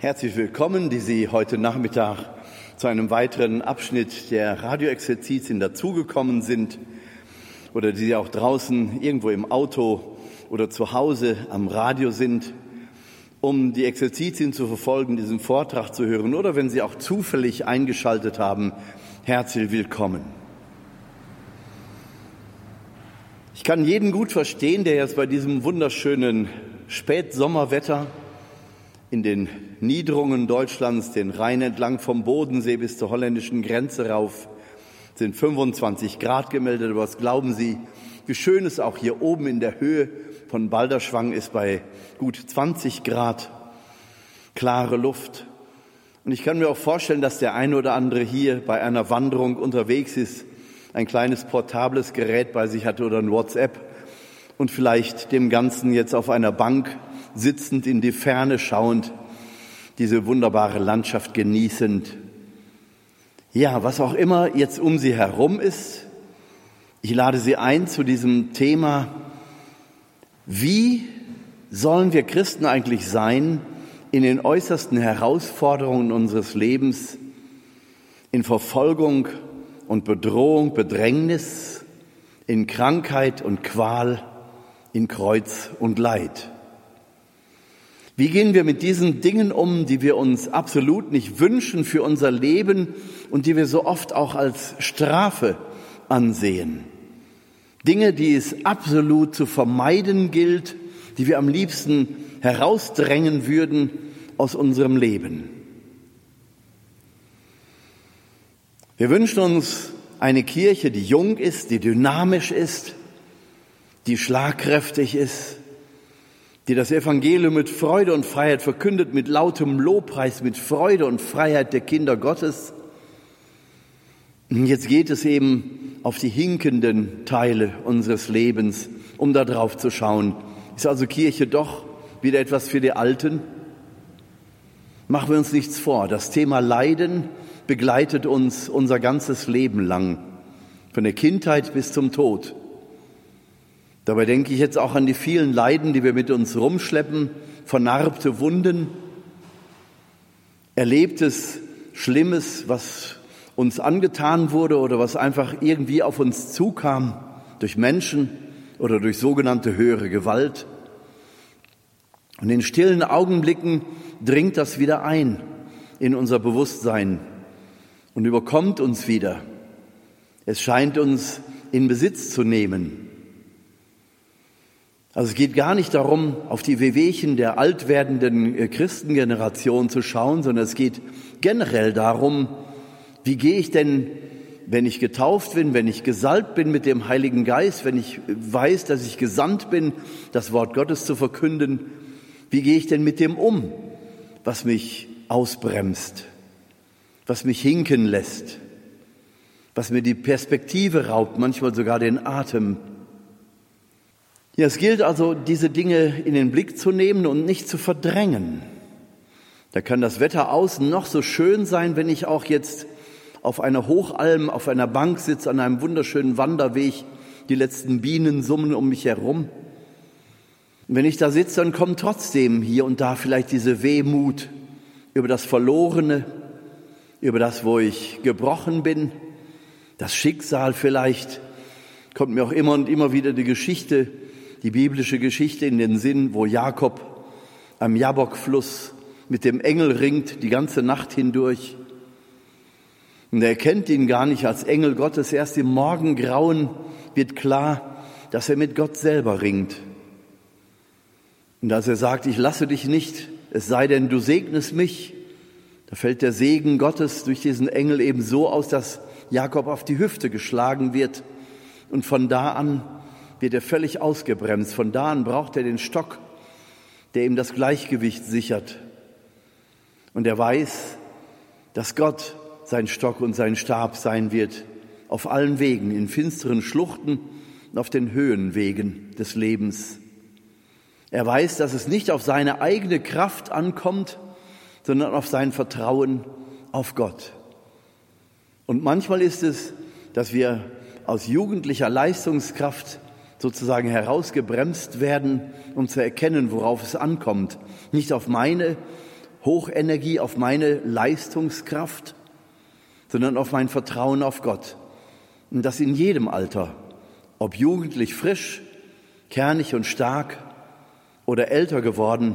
Herzlich willkommen, die Sie heute Nachmittag zu einem weiteren Abschnitt der Radioexerzitien dazugekommen sind oder die Sie auch draußen irgendwo im Auto oder zu Hause am Radio sind, um die Exerzitien zu verfolgen, diesen Vortrag zu hören oder wenn Sie auch zufällig eingeschaltet haben, herzlich willkommen. Ich kann jeden gut verstehen, der jetzt bei diesem wunderschönen Spätsommerwetter in den Niederungen Deutschlands, den Rhein entlang vom Bodensee bis zur holländischen Grenze rauf, sind 25 Grad gemeldet. Aber was glauben Sie, wie schön es auch hier oben in der Höhe von Balderschwang ist bei gut 20 Grad, klare Luft. Und ich kann mir auch vorstellen, dass der eine oder andere hier bei einer Wanderung unterwegs ist, ein kleines portables Gerät bei sich hat oder ein WhatsApp und vielleicht dem Ganzen jetzt auf einer Bank sitzend in die Ferne schauend, diese wunderbare Landschaft genießend. Ja, was auch immer jetzt um Sie herum ist, ich lade Sie ein zu diesem Thema, wie sollen wir Christen eigentlich sein in den äußersten Herausforderungen unseres Lebens, in Verfolgung und Bedrohung, Bedrängnis, in Krankheit und Qual, in Kreuz und Leid. Wie gehen wir mit diesen Dingen um, die wir uns absolut nicht wünschen für unser Leben und die wir so oft auch als Strafe ansehen? Dinge, die es absolut zu vermeiden gilt, die wir am liebsten herausdrängen würden aus unserem Leben. Wir wünschen uns eine Kirche, die jung ist, die dynamisch ist, die schlagkräftig ist, die das Evangelium mit Freude und Freiheit verkündet, mit lautem Lobpreis, mit Freude und Freiheit der Kinder Gottes. Und jetzt geht es eben auf die hinkenden Teile unseres Lebens, um da drauf zu schauen. Ist also Kirche doch wieder etwas für die Alten? Machen wir uns nichts vor. Das Thema Leiden begleitet uns unser ganzes Leben lang, von der Kindheit bis zum Tod. Dabei denke ich jetzt auch an die vielen Leiden, die wir mit uns rumschleppen, vernarbte Wunden, erlebtes Schlimmes, was uns angetan wurde oder was einfach irgendwie auf uns zukam durch Menschen oder durch sogenannte höhere Gewalt. Und in stillen Augenblicken dringt das wieder ein in unser Bewusstsein und überkommt uns wieder. Es scheint uns in Besitz zu nehmen. Also es geht gar nicht darum, auf die Wehwehchen der alt werdenden äh, Christengeneration zu schauen, sondern es geht generell darum, wie gehe ich denn, wenn ich getauft bin, wenn ich gesalbt bin mit dem Heiligen Geist, wenn ich weiß, dass ich gesandt bin, das Wort Gottes zu verkünden, wie gehe ich denn mit dem um, was mich ausbremst, was mich hinken lässt, was mir die Perspektive raubt, manchmal sogar den Atem ja, es gilt also, diese Dinge in den Blick zu nehmen und nicht zu verdrängen. Da kann das Wetter außen noch so schön sein, wenn ich auch jetzt auf einer Hochalm, auf einer Bank sitze, an einem wunderschönen Wanderweg, die letzten Bienen summen um mich herum. Wenn ich da sitze, dann kommt trotzdem hier und da vielleicht diese Wehmut über das Verlorene, über das, wo ich gebrochen bin, das Schicksal vielleicht, kommt mir auch immer und immer wieder die Geschichte die biblische Geschichte in den Sinn, wo Jakob am Jabokfluss mit dem Engel ringt die ganze Nacht hindurch. Und er kennt ihn gar nicht als Engel Gottes. Erst im Morgengrauen wird klar, dass er mit Gott selber ringt. Und als er sagt, ich lasse dich nicht, es sei denn, du segnest mich, da fällt der Segen Gottes durch diesen Engel eben so aus, dass Jakob auf die Hüfte geschlagen wird. Und von da an wird er völlig ausgebremst. Von da an braucht er den Stock, der ihm das Gleichgewicht sichert. Und er weiß, dass Gott sein Stock und sein Stab sein wird, auf allen Wegen, in finsteren Schluchten und auf den Höhenwegen des Lebens. Er weiß, dass es nicht auf seine eigene Kraft ankommt, sondern auf sein Vertrauen auf Gott. Und manchmal ist es, dass wir aus jugendlicher Leistungskraft sozusagen herausgebremst werden, um zu erkennen, worauf es ankommt. Nicht auf meine Hochenergie, auf meine Leistungskraft, sondern auf mein Vertrauen auf Gott. Und das in jedem Alter, ob jugendlich frisch, kernig und stark oder älter geworden,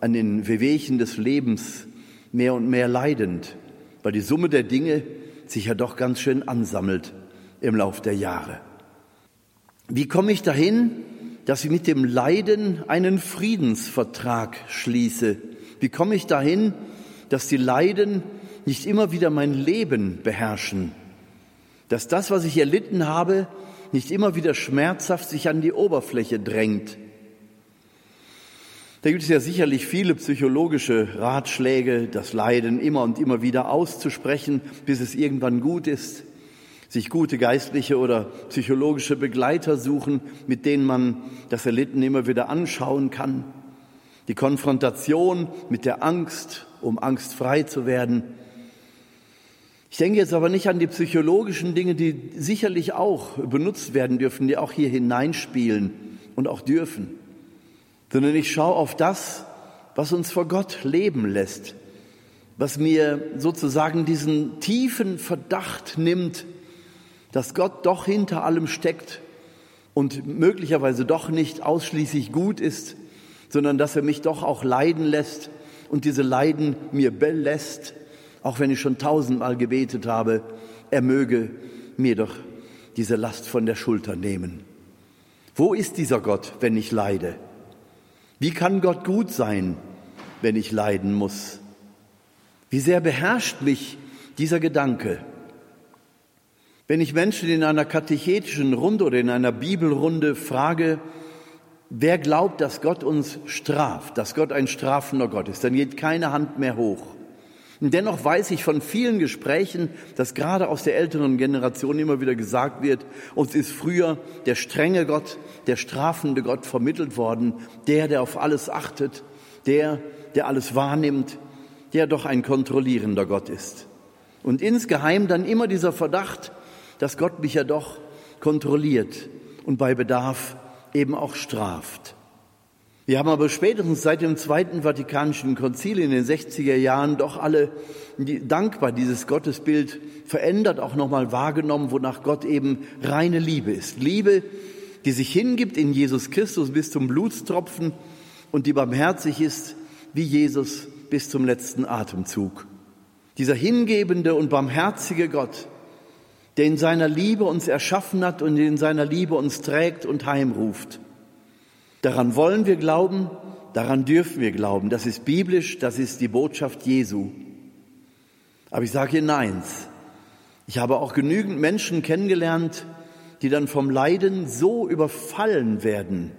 an den Wehwehchen des Lebens mehr und mehr leidend, weil die Summe der Dinge sich ja doch ganz schön ansammelt im Lauf der Jahre. Wie komme ich dahin, dass ich mit dem Leiden einen Friedensvertrag schließe? Wie komme ich dahin, dass die Leiden nicht immer wieder mein Leben beherrschen? Dass das, was ich erlitten habe, nicht immer wieder schmerzhaft sich an die Oberfläche drängt? Da gibt es ja sicherlich viele psychologische Ratschläge, das Leiden immer und immer wieder auszusprechen, bis es irgendwann gut ist, sich gute geistliche oder psychologische Begleiter suchen, mit denen man das Erlitten immer wieder anschauen kann. Die Konfrontation mit der Angst, um angstfrei zu werden. Ich denke jetzt aber nicht an die psychologischen Dinge, die sicherlich auch benutzt werden dürfen, die auch hier hineinspielen und auch dürfen sondern ich schaue auf das, was uns vor Gott leben lässt, was mir sozusagen diesen tiefen Verdacht nimmt, dass Gott doch hinter allem steckt und möglicherweise doch nicht ausschließlich gut ist, sondern dass er mich doch auch leiden lässt und diese Leiden mir belässt, auch wenn ich schon tausendmal gebetet habe, er möge mir doch diese Last von der Schulter nehmen. Wo ist dieser Gott, wenn ich leide? Wie kann Gott gut sein, wenn ich leiden muss? Wie sehr beherrscht mich dieser Gedanke? Wenn ich Menschen in einer katechetischen Runde oder in einer Bibelrunde frage, wer glaubt, dass Gott uns straft, dass Gott ein strafender Gott ist, dann geht keine Hand mehr hoch. Und dennoch weiß ich von vielen Gesprächen, dass gerade aus der älteren Generation immer wieder gesagt wird, uns ist früher der strenge Gott, der strafende Gott vermittelt worden, der, der auf alles achtet, der, der alles wahrnimmt, der doch ein kontrollierender Gott ist. Und insgeheim dann immer dieser Verdacht, dass Gott mich ja doch kontrolliert und bei Bedarf eben auch straft. Wir haben aber spätestens seit dem Zweiten Vatikanischen Konzil in den 60er Jahren doch alle dankbar dieses Gottesbild verändert, auch nochmal wahrgenommen, wonach Gott eben reine Liebe ist. Liebe, die sich hingibt in Jesus Christus bis zum Blutstropfen und die barmherzig ist wie Jesus bis zum letzten Atemzug. Dieser hingebende und barmherzige Gott, der in seiner Liebe uns erschaffen hat und in seiner Liebe uns trägt und heimruft. Daran wollen wir glauben, daran dürfen wir glauben. Das ist biblisch, das ist die Botschaft Jesu. Aber ich sage Ihnen eins, ich habe auch genügend Menschen kennengelernt, die dann vom Leiden so überfallen werden,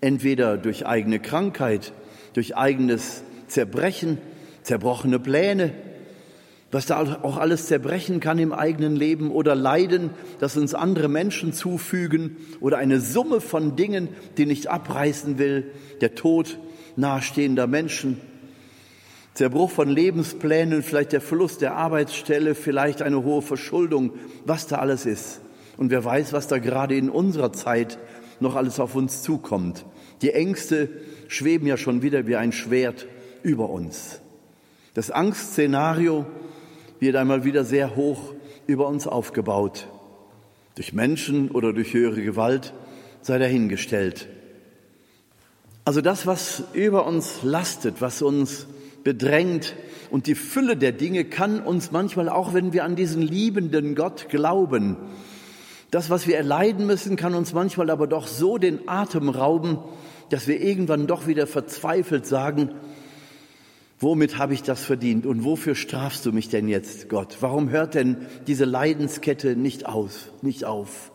entweder durch eigene Krankheit, durch eigenes Zerbrechen, zerbrochene Pläne, was da auch alles zerbrechen kann im eigenen Leben oder Leiden, das uns andere Menschen zufügen oder eine Summe von Dingen, die nicht abreißen will, der Tod nahestehender Menschen, Zerbruch von Lebensplänen, vielleicht der Verlust der Arbeitsstelle, vielleicht eine hohe Verschuldung, was da alles ist. Und wer weiß, was da gerade in unserer Zeit noch alles auf uns zukommt. Die Ängste schweben ja schon wieder wie ein Schwert über uns. Das Angstszenario wird einmal wieder sehr hoch über uns aufgebaut. Durch Menschen oder durch höhere Gewalt sei dahingestellt. Also das, was über uns lastet, was uns bedrängt und die Fülle der Dinge kann uns manchmal, auch wenn wir an diesen liebenden Gott glauben, das, was wir erleiden müssen, kann uns manchmal aber doch so den Atem rauben, dass wir irgendwann doch wieder verzweifelt sagen, Womit habe ich das verdient und wofür strafst du mich denn jetzt, Gott? Warum hört denn diese Leidenskette nicht aus, nicht auf?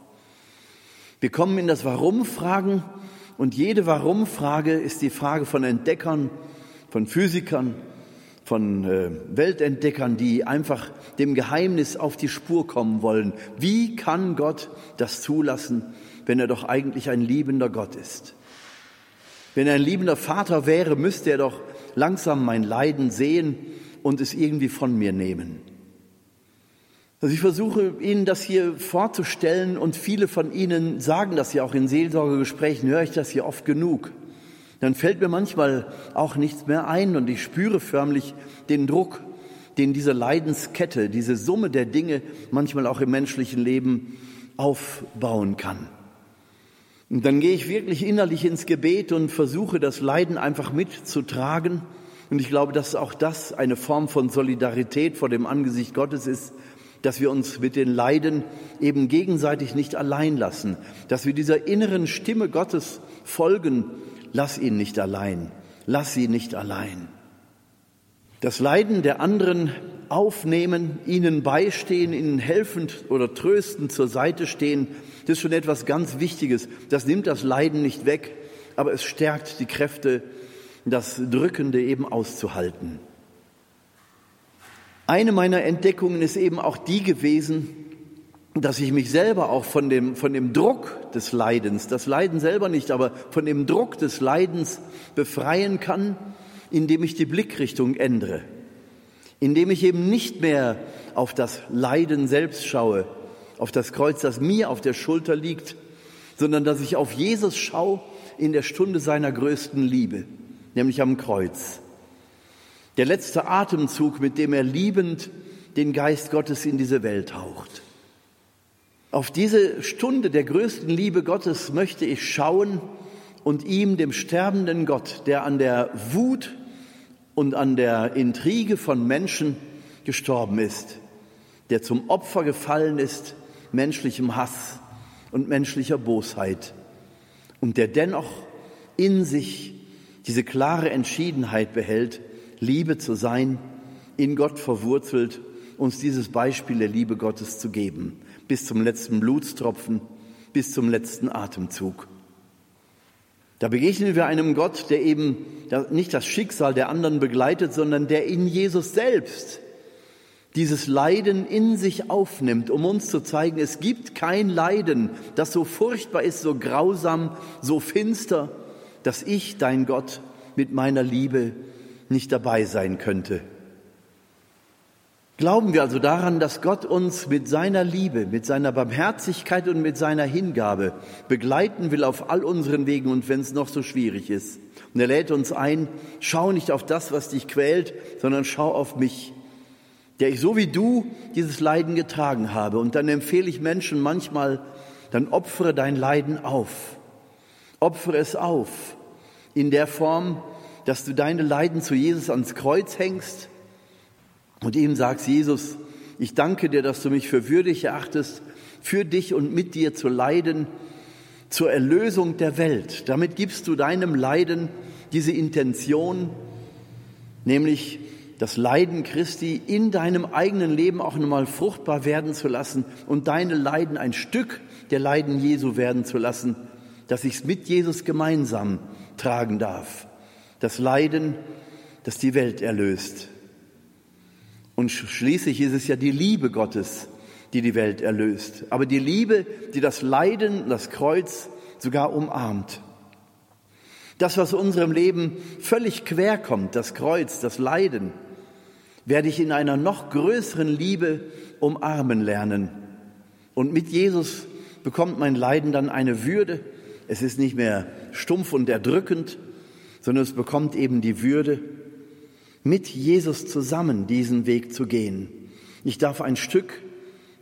Wir kommen in das Warum-Fragen und jede Warum-Frage ist die Frage von Entdeckern, von Physikern, von äh, Weltentdeckern, die einfach dem Geheimnis auf die Spur kommen wollen. Wie kann Gott das zulassen, wenn er doch eigentlich ein liebender Gott ist? Wenn er ein liebender Vater wäre, müsste er doch langsam mein Leiden sehen und es irgendwie von mir nehmen. Also ich versuche Ihnen das hier vorzustellen und viele von Ihnen sagen das ja auch in Seelsorgegesprächen, höre ich das hier oft genug. dann fällt mir manchmal auch nichts mehr ein und ich spüre förmlich den Druck, den diese Leidenskette, diese Summe der Dinge manchmal auch im menschlichen Leben aufbauen kann. Und dann gehe ich wirklich innerlich ins Gebet und versuche das Leiden einfach mitzutragen. Und ich glaube, dass auch das eine Form von Solidarität vor dem Angesicht Gottes ist, dass wir uns mit den Leiden eben gegenseitig nicht allein lassen, dass wir dieser inneren Stimme Gottes folgen, lass ihn nicht allein, lass sie nicht allein. Das Leiden der anderen aufnehmen, ihnen beistehen, ihnen helfend oder tröstend zur Seite stehen, das ist schon etwas ganz Wichtiges. Das nimmt das Leiden nicht weg, aber es stärkt die Kräfte, das Drückende eben auszuhalten. Eine meiner Entdeckungen ist eben auch die gewesen, dass ich mich selber auch von dem, von dem Druck des Leidens, das Leiden selber nicht, aber von dem Druck des Leidens befreien kann, indem ich die Blickrichtung ändere, indem ich eben nicht mehr auf das Leiden selbst schaue, auf das Kreuz, das mir auf der Schulter liegt, sondern dass ich auf Jesus schaue in der Stunde seiner größten Liebe, nämlich am Kreuz. Der letzte Atemzug, mit dem er liebend den Geist Gottes in diese Welt haucht. Auf diese Stunde der größten Liebe Gottes möchte ich schauen und ihm, dem sterbenden Gott, der an der Wut und an der Intrige von Menschen gestorben ist, der zum Opfer gefallen ist menschlichem Hass und menschlicher Bosheit und der dennoch in sich diese klare Entschiedenheit behält, Liebe zu sein, in Gott verwurzelt, uns dieses Beispiel der Liebe Gottes zu geben, bis zum letzten Blutstropfen, bis zum letzten Atemzug. Da begegnen wir einem Gott, der eben nicht das Schicksal der anderen begleitet, sondern der in Jesus selbst dieses Leiden in sich aufnimmt, um uns zu zeigen, es gibt kein Leiden, das so furchtbar ist, so grausam, so finster, dass ich, dein Gott, mit meiner Liebe nicht dabei sein könnte. Glauben wir also daran, dass Gott uns mit seiner Liebe, mit seiner Barmherzigkeit und mit seiner Hingabe begleiten will auf all unseren Wegen und wenn es noch so schwierig ist. Und er lädt uns ein, schau nicht auf das, was dich quält, sondern schau auf mich der ich so wie du dieses Leiden getragen habe. Und dann empfehle ich Menschen manchmal, dann opfere dein Leiden auf. Opfere es auf in der Form, dass du deine Leiden zu Jesus ans Kreuz hängst und ihm sagst, Jesus, ich danke dir, dass du mich für würdig erachtest, für dich und mit dir zu leiden, zur Erlösung der Welt. Damit gibst du deinem Leiden diese Intention, nämlich das Leiden Christi in deinem eigenen Leben auch nochmal fruchtbar werden zu lassen und deine Leiden ein Stück der Leiden Jesu werden zu lassen, dass ich es mit Jesus gemeinsam tragen darf. Das Leiden, das die Welt erlöst. Und schließlich ist es ja die Liebe Gottes, die die Welt erlöst. Aber die Liebe, die das Leiden, das Kreuz sogar umarmt. Das, was unserem Leben völlig quer kommt, das Kreuz, das Leiden, werde ich in einer noch größeren Liebe umarmen lernen. Und mit Jesus bekommt mein Leiden dann eine Würde. Es ist nicht mehr stumpf und erdrückend, sondern es bekommt eben die Würde, mit Jesus zusammen diesen Weg zu gehen. Ich darf ein Stück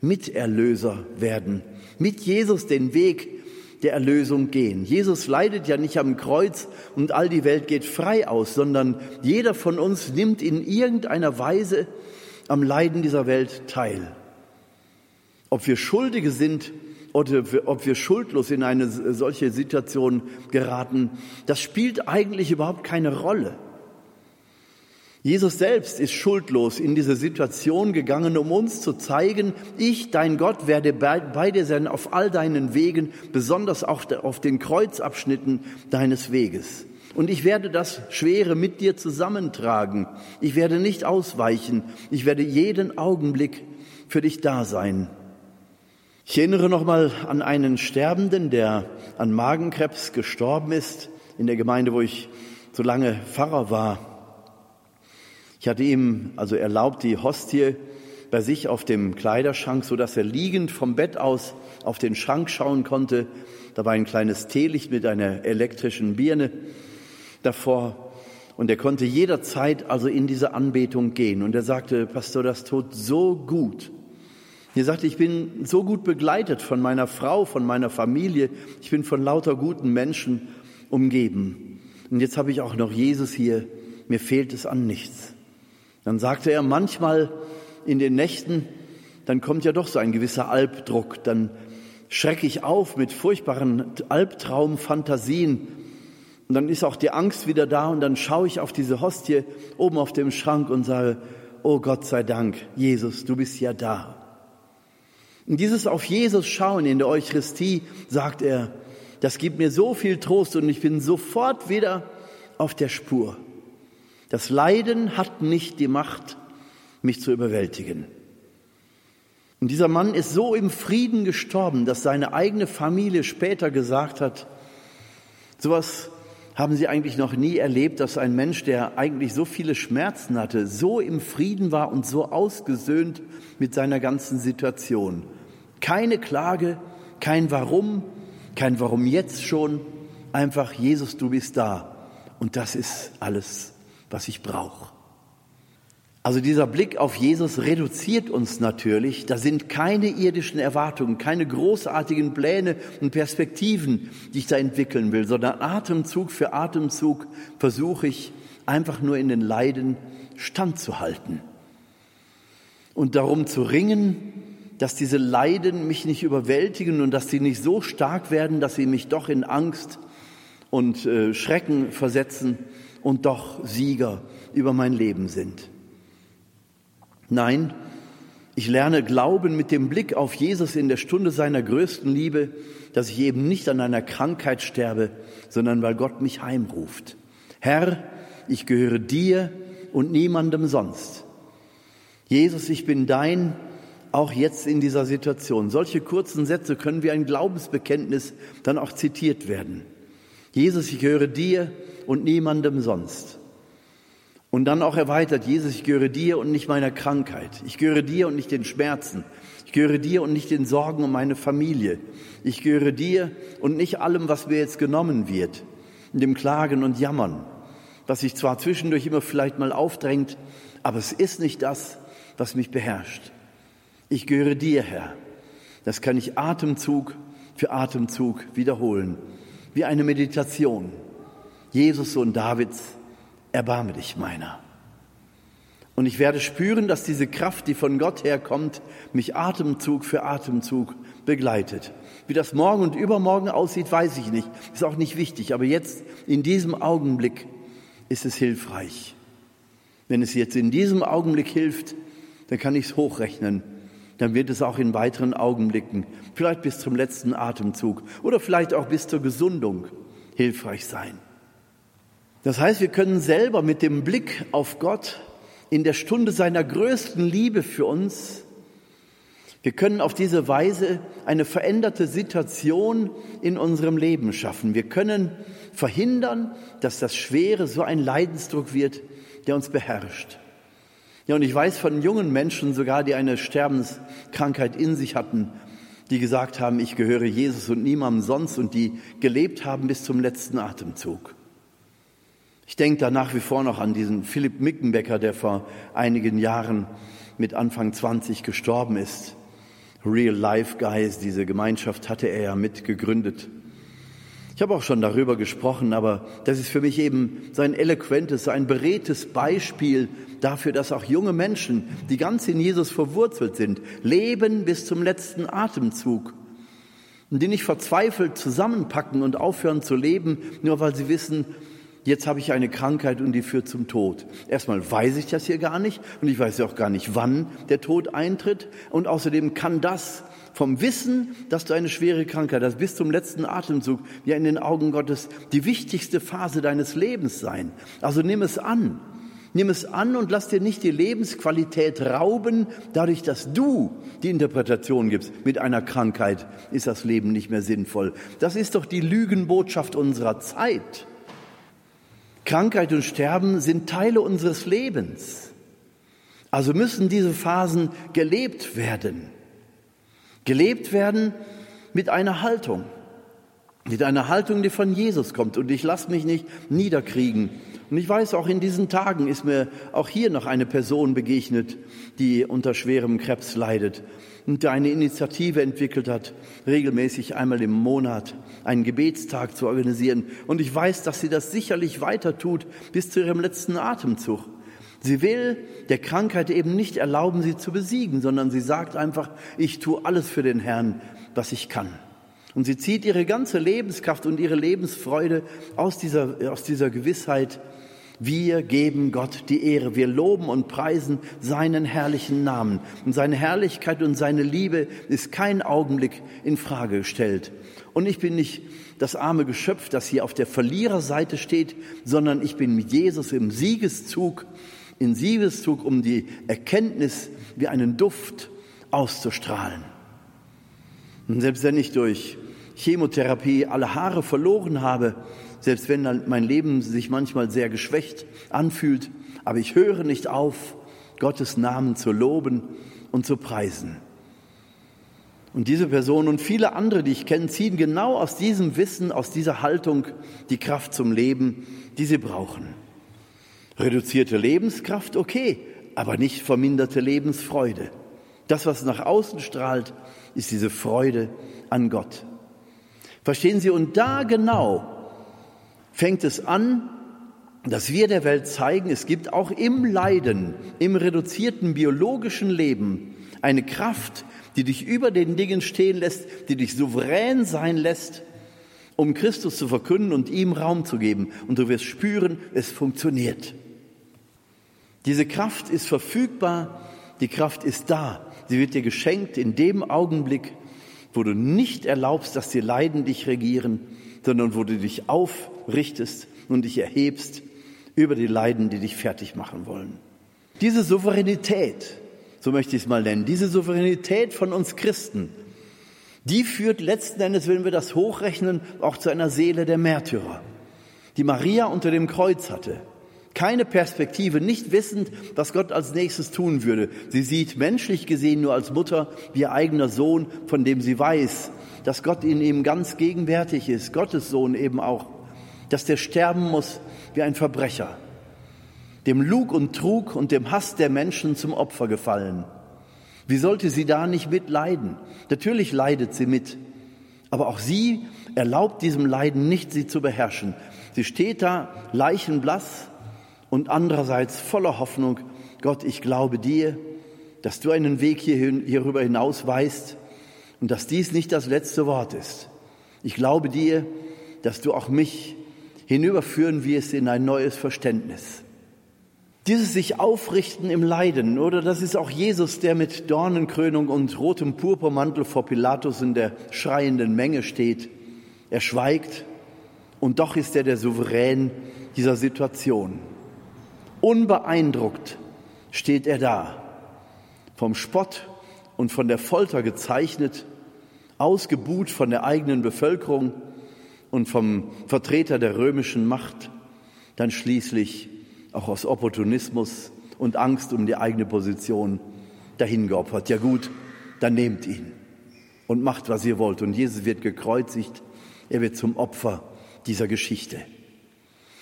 Miterlöser werden, mit Jesus den Weg der Erlösung gehen. Jesus leidet ja nicht am Kreuz und all die Welt geht frei aus, sondern jeder von uns nimmt in irgendeiner Weise am Leiden dieser Welt teil. Ob wir Schuldige sind oder ob wir schuldlos in eine solche Situation geraten, das spielt eigentlich überhaupt keine Rolle. Jesus selbst ist schuldlos in diese Situation gegangen, um uns zu zeigen, ich, dein Gott, werde bei, dir sein auf all deinen Wegen, besonders auch auf den Kreuzabschnitten deines Weges. Und ich werde das Schwere mit dir zusammentragen. Ich werde nicht ausweichen. Ich werde jeden Augenblick für dich da sein. Ich erinnere nochmal an einen Sterbenden, der an Magenkrebs gestorben ist, in der Gemeinde, wo ich so lange Pfarrer war. Ich hatte ihm also erlaubt, die Hostie bei sich auf dem Kleiderschrank, so dass er liegend vom Bett aus auf den Schrank schauen konnte. Da war ein kleines Teelicht mit einer elektrischen Birne. davor und er konnte jederzeit also in diese Anbetung gehen. Und er sagte, Pastor, das tut so gut. Er sagte, ich bin so gut begleitet von meiner Frau, von meiner Familie. Ich bin von lauter guten Menschen umgeben. Und jetzt habe ich auch noch Jesus hier. Mir fehlt es an nichts. Dann sagte er, manchmal in den Nächten, dann kommt ja doch so ein gewisser Albdruck. Dann schrecke ich auf mit furchtbaren Albtraumfantasien. Und dann ist auch die Angst wieder da und dann schaue ich auf diese Hostie oben auf dem Schrank und sage, oh Gott sei Dank, Jesus, du bist ja da. Und dieses auf Jesus schauen in der Eucharistie, sagt er, das gibt mir so viel Trost und ich bin sofort wieder auf der Spur. Das Leiden hat nicht die Macht, mich zu überwältigen. Und dieser Mann ist so im Frieden gestorben, dass seine eigene Familie später gesagt hat, sowas haben Sie eigentlich noch nie erlebt, dass ein Mensch, der eigentlich so viele Schmerzen hatte, so im Frieden war und so ausgesöhnt mit seiner ganzen Situation. Keine Klage, kein Warum, kein Warum jetzt schon, einfach Jesus, du bist da. Und das ist alles, was ich brauche. Also dieser Blick auf Jesus reduziert uns natürlich. Da sind keine irdischen Erwartungen, keine großartigen Pläne und Perspektiven, die ich da entwickeln will, sondern Atemzug für Atemzug versuche ich einfach nur in den Leiden standzuhalten und darum zu ringen, dass diese Leiden mich nicht überwältigen und dass sie nicht so stark werden, dass sie mich doch in Angst und äh, Schrecken versetzen und doch Sieger über mein Leben sind. Nein, ich lerne Glauben mit dem Blick auf Jesus in der Stunde seiner größten Liebe, dass ich eben nicht an einer Krankheit sterbe, sondern weil Gott mich heimruft. Herr, ich gehöre dir und niemandem sonst. Jesus, ich bin dein, auch jetzt in dieser Situation. Solche kurzen Sätze können wie ein Glaubensbekenntnis dann auch zitiert werden. Jesus, ich gehöre dir und niemandem sonst. Und dann auch erweitert, Jesus, ich gehöre dir und nicht meiner Krankheit. Ich gehöre dir und nicht den Schmerzen. Ich gehöre dir und nicht den Sorgen um meine Familie. Ich gehöre dir und nicht allem, was mir jetzt genommen wird. In dem Klagen und Jammern, was sich zwar zwischendurch immer vielleicht mal aufdrängt, aber es ist nicht das, was mich beherrscht. Ich gehöre dir, Herr. Das kann ich Atemzug für Atemzug wiederholen, wie eine Meditation. Jesus, Sohn Davids, erbarme dich meiner. Und ich werde spüren, dass diese Kraft, die von Gott herkommt, mich Atemzug für Atemzug begleitet. Wie das morgen und übermorgen aussieht, weiß ich nicht. Ist auch nicht wichtig. Aber jetzt, in diesem Augenblick, ist es hilfreich. Wenn es jetzt in diesem Augenblick hilft, dann kann ich es hochrechnen. Dann wird es auch in weiteren Augenblicken, vielleicht bis zum letzten Atemzug oder vielleicht auch bis zur Gesundung hilfreich sein. Das heißt, wir können selber mit dem Blick auf Gott in der Stunde seiner größten Liebe für uns, wir können auf diese Weise eine veränderte Situation in unserem Leben schaffen. Wir können verhindern, dass das Schwere so ein Leidensdruck wird, der uns beherrscht. Ja, und ich weiß von jungen Menschen sogar, die eine Sterbenskrankheit in sich hatten, die gesagt haben, ich gehöre Jesus und niemandem sonst und die gelebt haben bis zum letzten Atemzug. Ich denke da nach wie vor noch an diesen Philipp Mickenbecker, der vor einigen Jahren mit Anfang 20 gestorben ist. Real Life Guys, diese Gemeinschaft hatte er ja mitgegründet. Ich habe auch schon darüber gesprochen, aber das ist für mich eben so ein eloquentes, so ein beredtes Beispiel dafür, dass auch junge Menschen, die ganz in Jesus verwurzelt sind, leben bis zum letzten Atemzug und die nicht verzweifelt zusammenpacken und aufhören zu leben, nur weil sie wissen, jetzt habe ich eine Krankheit und die führt zum Tod. Erstmal weiß ich das hier gar nicht und ich weiß ja auch gar nicht, wann der Tod eintritt. Und außerdem kann das vom Wissen, dass du eine schwere Krankheit hast, bis zum letzten Atemzug, ja in den Augen Gottes die wichtigste Phase deines Lebens sein. Also nimm es an. Nimm es an und lass dir nicht die Lebensqualität rauben, dadurch, dass du die Interpretation gibst. Mit einer Krankheit ist das Leben nicht mehr sinnvoll. Das ist doch die Lügenbotschaft unserer Zeit. Krankheit und Sterben sind Teile unseres Lebens. Also müssen diese Phasen gelebt werden. Gelebt werden mit einer Haltung. Mit einer Haltung, die von Jesus kommt. Und ich lasse mich nicht niederkriegen. Und ich weiß, auch in diesen Tagen ist mir auch hier noch eine Person begegnet, die unter schwerem Krebs leidet und der eine Initiative entwickelt hat, regelmäßig einmal im Monat einen Gebetstag zu organisieren. Und ich weiß, dass sie das sicherlich weiter tut bis zu ihrem letzten Atemzug. Sie will der Krankheit eben nicht erlauben, sie zu besiegen, sondern sie sagt einfach, ich tue alles für den Herrn, was ich kann. Und sie zieht ihre ganze Lebenskraft und ihre Lebensfreude aus dieser, aus dieser Gewissheit, wir geben Gott die Ehre. Wir loben und preisen seinen herrlichen Namen. Und seine Herrlichkeit und seine Liebe ist kein Augenblick in Frage gestellt. Und ich bin nicht das arme Geschöpf, das hier auf der Verliererseite steht, sondern ich bin mit Jesus im Siegeszug, in Siegeszug, um die Erkenntnis wie einen Duft auszustrahlen. Und selbst wenn ich durch Chemotherapie alle Haare verloren habe, selbst wenn mein Leben sich manchmal sehr geschwächt anfühlt, aber ich höre nicht auf, Gottes Namen zu loben und zu preisen. Und diese Person und viele andere, die ich kenne, ziehen genau aus diesem Wissen, aus dieser Haltung die Kraft zum Leben, die sie brauchen. Reduzierte Lebenskraft, okay, aber nicht verminderte Lebensfreude. Das, was nach außen strahlt, ist diese Freude an Gott. Verstehen Sie? Und da genau fängt es an, dass wir der Welt zeigen, es gibt auch im Leiden, im reduzierten biologischen Leben eine Kraft, die dich über den Dingen stehen lässt, die dich souverän sein lässt, um Christus zu verkünden und ihm Raum zu geben. Und du wirst spüren, es funktioniert. Diese Kraft ist verfügbar, die Kraft ist da. Sie wird dir geschenkt in dem Augenblick, wo du nicht erlaubst, dass die Leiden dich regieren, sondern wo du dich aufrichtest und dich erhebst über die Leiden, die dich fertig machen wollen. Diese Souveränität, so möchte ich es mal nennen, diese Souveränität von uns Christen, die führt letzten Endes, wenn wir das hochrechnen, auch zu einer Seele der Märtyrer, die Maria unter dem Kreuz hatte keine Perspektive, nicht wissend, was Gott als nächstes tun würde. Sie sieht menschlich gesehen nur als Mutter wie ihr eigener Sohn, von dem sie weiß, dass Gott in ihm ganz gegenwärtig ist, Gottes Sohn eben auch, dass der sterben muss wie ein Verbrecher, dem Lug und Trug und dem Hass der Menschen zum Opfer gefallen. Wie sollte sie da nicht mitleiden? Natürlich leidet sie mit, aber auch sie erlaubt diesem Leiden nicht, sie zu beherrschen. Sie steht da leichenblass, und andererseits voller Hoffnung, Gott, ich glaube dir, dass du einen Weg hierüber hinaus weißt und dass dies nicht das letzte Wort ist. Ich glaube dir, dass du auch mich hinüberführen wirst in ein neues Verständnis. Dieses sich aufrichten im Leiden, oder das ist auch Jesus, der mit Dornenkrönung und rotem Purpurmantel vor Pilatus in der schreienden Menge steht. Er schweigt und doch ist er der Souverän dieser Situation. Unbeeindruckt steht er da, vom Spott und von der Folter gezeichnet, ausgebuht von der eigenen Bevölkerung und vom Vertreter der römischen Macht, dann schließlich auch aus Opportunismus und Angst um die eigene Position dahingeopfert. Ja gut, dann nehmt ihn und macht, was ihr wollt. Und Jesus wird gekreuzigt, er wird zum Opfer dieser Geschichte.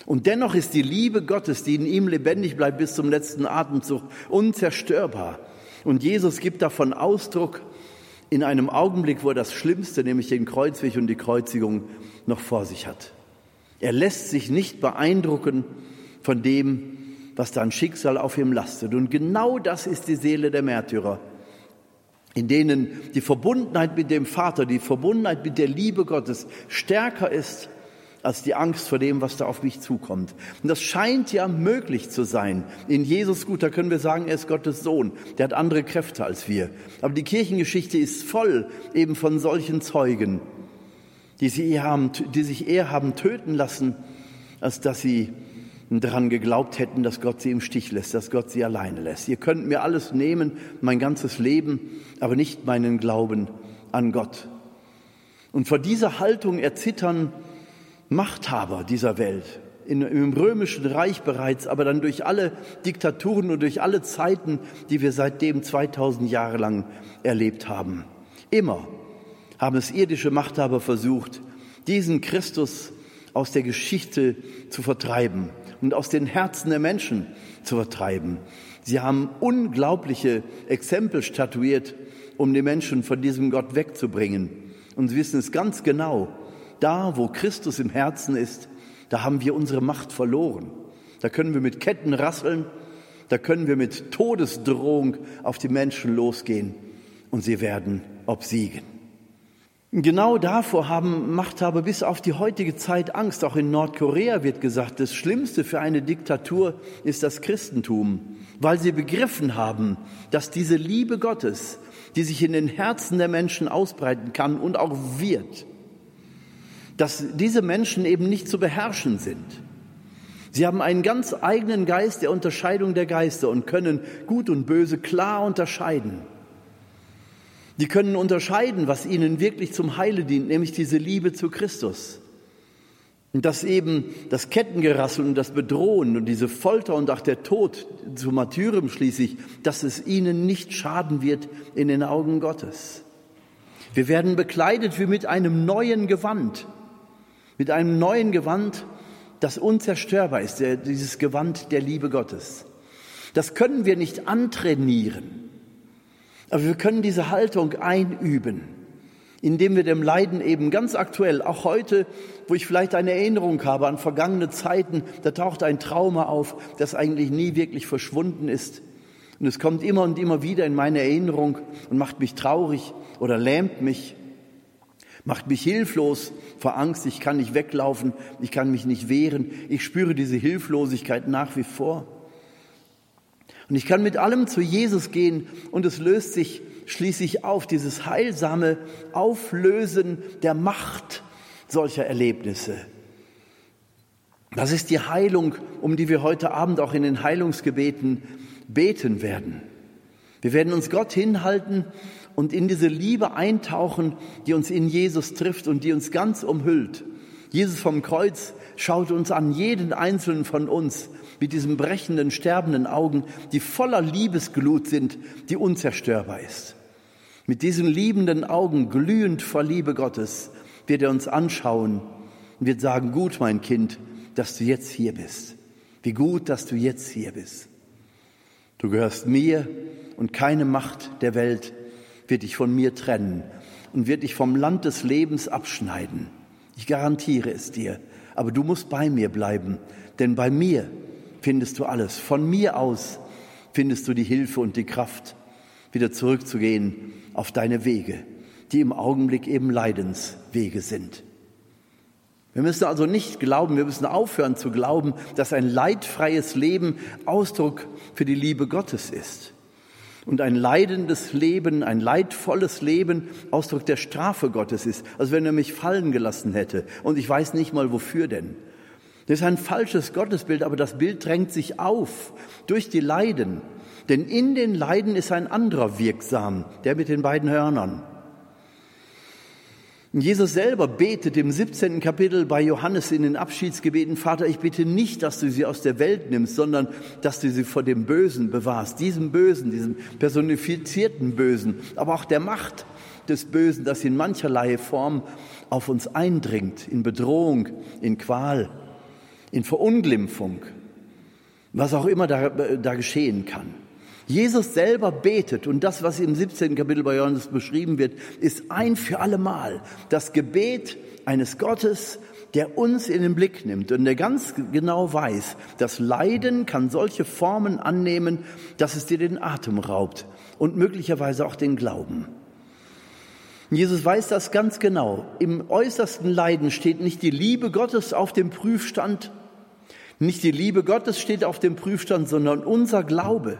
Und dennoch ist die Liebe Gottes, die in ihm lebendig bleibt bis zum letzten Atemzug, unzerstörbar. Und Jesus gibt davon Ausdruck in einem Augenblick, wo er das Schlimmste, nämlich den Kreuzweg und die Kreuzigung, noch vor sich hat. Er lässt sich nicht beeindrucken von dem, was da ein Schicksal auf ihm lastet. Und genau das ist die Seele der Märtyrer, in denen die Verbundenheit mit dem Vater, die Verbundenheit mit der Liebe Gottes stärker ist als die Angst vor dem, was da auf mich zukommt. Und das scheint ja möglich zu sein. In Jesus, gut, da können wir sagen, er ist Gottes Sohn. Der hat andere Kräfte als wir. Aber die Kirchengeschichte ist voll eben von solchen Zeugen, die, sie haben, die sich eher haben töten lassen, als dass sie daran geglaubt hätten, dass Gott sie im Stich lässt, dass Gott sie alleine lässt. Ihr könnt mir alles nehmen, mein ganzes Leben, aber nicht meinen Glauben an Gott. Und vor dieser Haltung erzittern Machthaber dieser Welt, im römischen Reich bereits, aber dann durch alle Diktaturen und durch alle Zeiten, die wir seitdem 2000 Jahre lang erlebt haben. Immer haben es irdische Machthaber versucht, diesen Christus aus der Geschichte zu vertreiben und aus den Herzen der Menschen zu vertreiben. Sie haben unglaubliche Exempel statuiert, um die Menschen von diesem Gott wegzubringen. Und sie wissen es ganz genau. Da, wo Christus im Herzen ist, da haben wir unsere Macht verloren. Da können wir mit Ketten rasseln, da können wir mit Todesdrohung auf die Menschen losgehen und sie werden obsiegen. Genau davor haben Machthaber bis auf die heutige Zeit Angst. Auch in Nordkorea wird gesagt, das Schlimmste für eine Diktatur ist das Christentum, weil sie begriffen haben, dass diese Liebe Gottes, die sich in den Herzen der Menschen ausbreiten kann und auch wird, dass diese Menschen eben nicht zu beherrschen sind. Sie haben einen ganz eigenen Geist der Unterscheidung der Geister und können Gut und Böse klar unterscheiden. Die können unterscheiden, was ihnen wirklich zum Heile dient, nämlich diese Liebe zu Christus. Und dass eben das Kettengerassel und das Bedrohen und diese Folter und auch der Tod zu Martyrium schließlich, dass es ihnen nicht schaden wird in den Augen Gottes. Wir werden bekleidet wie mit einem neuen Gewand, mit einem neuen Gewand, das unzerstörbar ist, dieses Gewand der Liebe Gottes. Das können wir nicht antrainieren. Aber wir können diese Haltung einüben, indem wir dem Leiden eben ganz aktuell, auch heute, wo ich vielleicht eine Erinnerung habe an vergangene Zeiten, da taucht ein Trauma auf, das eigentlich nie wirklich verschwunden ist. Und es kommt immer und immer wieder in meine Erinnerung und macht mich traurig oder lähmt mich, macht mich hilflos vor Angst. Ich kann nicht weglaufen, ich kann mich nicht wehren. Ich spüre diese Hilflosigkeit nach wie vor. Und ich kann mit allem zu Jesus gehen und es löst sich schließlich auf, dieses heilsame Auflösen der Macht solcher Erlebnisse. Das ist die Heilung, um die wir heute Abend auch in den Heilungsgebeten beten werden. Wir werden uns Gott hinhalten und in diese Liebe eintauchen, die uns in Jesus trifft und die uns ganz umhüllt. Jesus vom Kreuz schaut uns an, jeden einzelnen von uns mit diesen brechenden, sterbenden Augen, die voller Liebesglut sind, die unzerstörbar ist. Mit diesen liebenden Augen, glühend vor Liebe Gottes, wird er uns anschauen und wird sagen, gut, mein Kind, dass du jetzt hier bist. Wie gut, dass du jetzt hier bist. Du gehörst mir und keine Macht der Welt wird dich von mir trennen und wird dich vom Land des Lebens abschneiden. Ich garantiere es dir. Aber du musst bei mir bleiben, denn bei mir findest du alles. Von mir aus findest du die Hilfe und die Kraft, wieder zurückzugehen auf deine Wege, die im Augenblick eben Leidenswege sind. Wir müssen also nicht glauben, wir müssen aufhören zu glauben, dass ein leidfreies Leben Ausdruck für die Liebe Gottes ist. Und ein leidendes Leben, ein leidvolles Leben Ausdruck der Strafe Gottes ist. Also wenn er mich fallen gelassen hätte und ich weiß nicht mal wofür denn. Das ist ein falsches Gottesbild, aber das Bild drängt sich auf durch die Leiden. Denn in den Leiden ist ein anderer wirksam, der mit den beiden Hörnern. Jesus selber betet im 17. Kapitel bei Johannes in den Abschiedsgebeten, Vater, ich bitte nicht, dass du sie aus der Welt nimmst, sondern dass du sie vor dem Bösen bewahrst, diesem Bösen, diesem personifizierten Bösen, aber auch der Macht des Bösen, das in mancherlei Form auf uns eindringt, in Bedrohung, in Qual in Verunglimpfung, was auch immer da, da geschehen kann. Jesus selber betet und das, was im 17. Kapitel bei Johannes beschrieben wird, ist ein für alle Mal das Gebet eines Gottes, der uns in den Blick nimmt und der ganz genau weiß, das Leiden kann solche Formen annehmen, dass es dir den Atem raubt und möglicherweise auch den Glauben. Jesus weiß das ganz genau. Im äußersten Leiden steht nicht die Liebe Gottes auf dem Prüfstand, nicht die Liebe Gottes steht auf dem Prüfstand, sondern unser Glaube.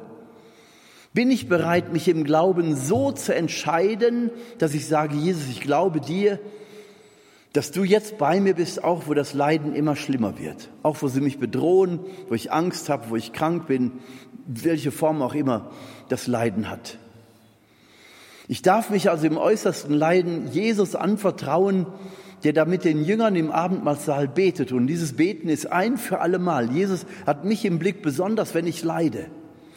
Bin ich bereit, mich im Glauben so zu entscheiden, dass ich sage, Jesus, ich glaube dir, dass du jetzt bei mir bist, auch wo das Leiden immer schlimmer wird, auch wo sie mich bedrohen, wo ich Angst habe, wo ich krank bin, welche Form auch immer das Leiden hat. Ich darf mich also im äußersten Leiden Jesus anvertrauen, der da mit den Jüngern im Abendmahlsaal betet. Und dieses Beten ist ein für alle Mal. Jesus hat mich im Blick, besonders wenn ich leide.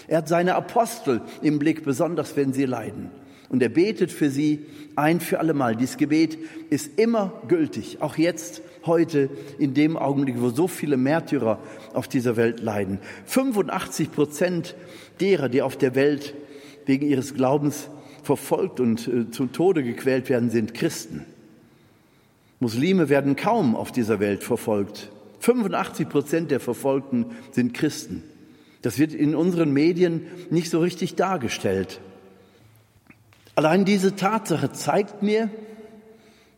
Er hat seine Apostel im Blick, besonders wenn sie leiden. Und er betet für sie ein für allemal. Dieses Gebet ist immer gültig, auch jetzt, heute, in dem Augenblick, wo so viele Märtyrer auf dieser Welt leiden. 85 Prozent derer, die auf der Welt wegen ihres Glaubens verfolgt und äh, zu Tode gequält werden, sind Christen. Muslime werden kaum auf dieser Welt verfolgt. 85 Prozent der Verfolgten sind Christen. Das wird in unseren Medien nicht so richtig dargestellt. Allein diese Tatsache zeigt mir,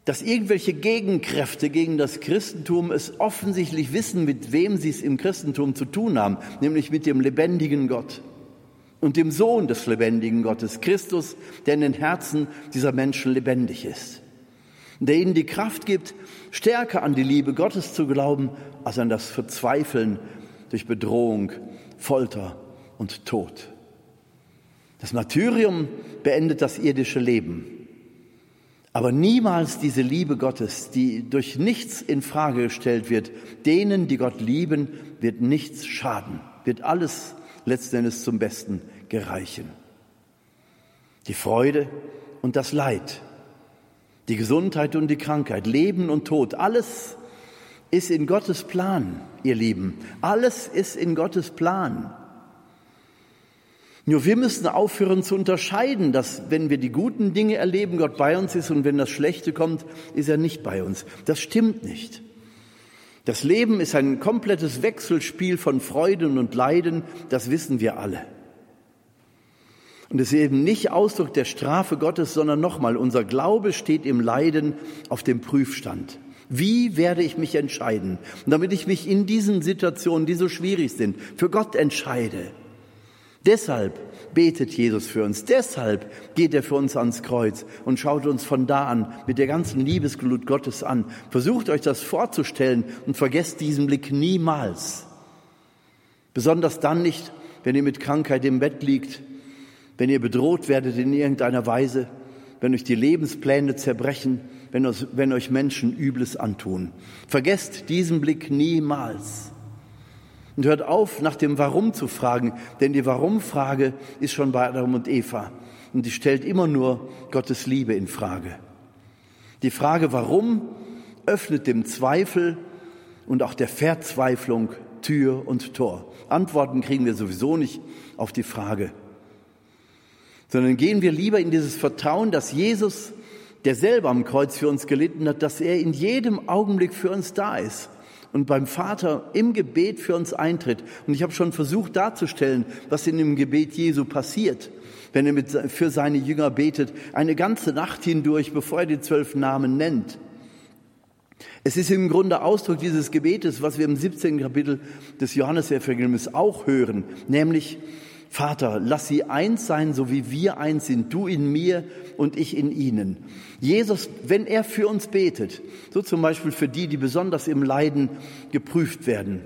dass irgendwelche Gegenkräfte gegen das Christentum es offensichtlich wissen, mit wem sie es im Christentum zu tun haben, nämlich mit dem lebendigen Gott und dem Sohn des lebendigen Gottes, Christus, der in den Herzen dieser Menschen lebendig ist, der ihnen die Kraft gibt, stärker an die Liebe Gottes zu glauben, als an das Verzweifeln durch Bedrohung, Folter und Tod. Das Martyrium beendet das irdische Leben, aber niemals diese Liebe Gottes, die durch nichts in Frage gestellt wird. Denen, die Gott lieben, wird nichts schaden, wird alles letzten Endes zum Besten gereichen. Die Freude und das Leid, die Gesundheit und die Krankheit, Leben und Tod, alles ist in Gottes Plan, ihr Lieben. Alles ist in Gottes Plan. Nur wir müssen aufhören zu unterscheiden, dass wenn wir die guten Dinge erleben, Gott bei uns ist und wenn das Schlechte kommt, ist er nicht bei uns. Das stimmt nicht. Das Leben ist ein komplettes Wechselspiel von Freuden und Leiden, das wissen wir alle. Und es ist eben nicht Ausdruck der Strafe Gottes, sondern nochmal, unser Glaube steht im Leiden auf dem Prüfstand. Wie werde ich mich entscheiden? Damit ich mich in diesen Situationen, die so schwierig sind, für Gott entscheide. Deshalb betet Jesus für uns. Deshalb geht er für uns ans Kreuz und schaut uns von da an mit der ganzen Liebesglut Gottes an. Versucht euch das vorzustellen und vergesst diesen Blick niemals. Besonders dann nicht, wenn ihr mit Krankheit im Bett liegt, wenn ihr bedroht werdet in irgendeiner Weise, wenn euch die Lebenspläne zerbrechen, wenn euch, wenn euch Menschen Übles antun. Vergesst diesen Blick niemals. Und hört auf, nach dem Warum zu fragen, denn die Warum-Frage ist schon bei Adam und Eva. Und die stellt immer nur Gottes Liebe in Frage. Die Frage Warum öffnet dem Zweifel und auch der Verzweiflung Tür und Tor. Antworten kriegen wir sowieso nicht auf die Frage, sondern gehen wir lieber in dieses Vertrauen, dass Jesus, der selber am Kreuz für uns gelitten hat, dass er in jedem Augenblick für uns da ist und beim Vater im Gebet für uns eintritt. Und ich habe schon versucht darzustellen, was in dem Gebet Jesu passiert, wenn er mit, für seine Jünger betet, eine ganze Nacht hindurch, bevor er die zwölf Namen nennt. Es ist im Grunde Ausdruck dieses Gebetes, was wir im 17. Kapitel des Johannesevangeliums auch hören, nämlich Vater, lass sie eins sein, so wie wir eins sind, du in mir und ich in ihnen. Jesus, wenn er für uns betet, so zum Beispiel für die, die besonders im Leiden geprüft werden,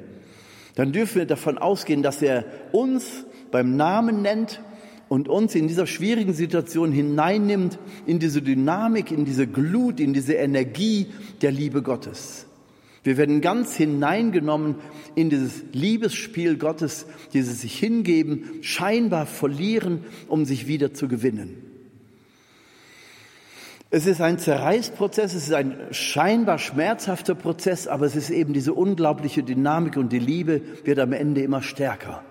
dann dürfen wir davon ausgehen, dass er uns beim Namen nennt und uns in dieser schwierigen Situation hineinnimmt in diese Dynamik, in diese Glut, in diese Energie der Liebe Gottes. Wir werden ganz hineingenommen in dieses Liebesspiel Gottes, dieses sich hingeben, scheinbar verlieren, um sich wieder zu gewinnen. Es ist ein Zerreißprozess, es ist ein scheinbar schmerzhafter Prozess, aber es ist eben diese unglaubliche Dynamik und die Liebe wird am Ende immer stärker.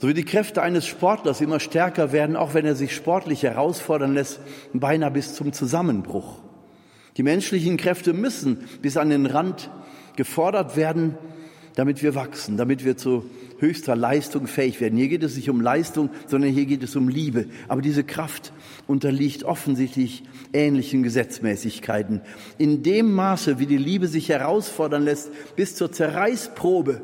So wie die Kräfte eines Sportlers immer stärker werden, auch wenn er sich sportlich herausfordern lässt, beinahe bis zum Zusammenbruch. Die menschlichen Kräfte müssen bis an den Rand gefordert werden, damit wir wachsen, damit wir zu höchster Leistung fähig werden. Hier geht es nicht um Leistung, sondern hier geht es um Liebe. Aber diese Kraft unterliegt offensichtlich ähnlichen Gesetzmäßigkeiten. In dem Maße, wie die Liebe sich herausfordern lässt, bis zur Zerreißprobe,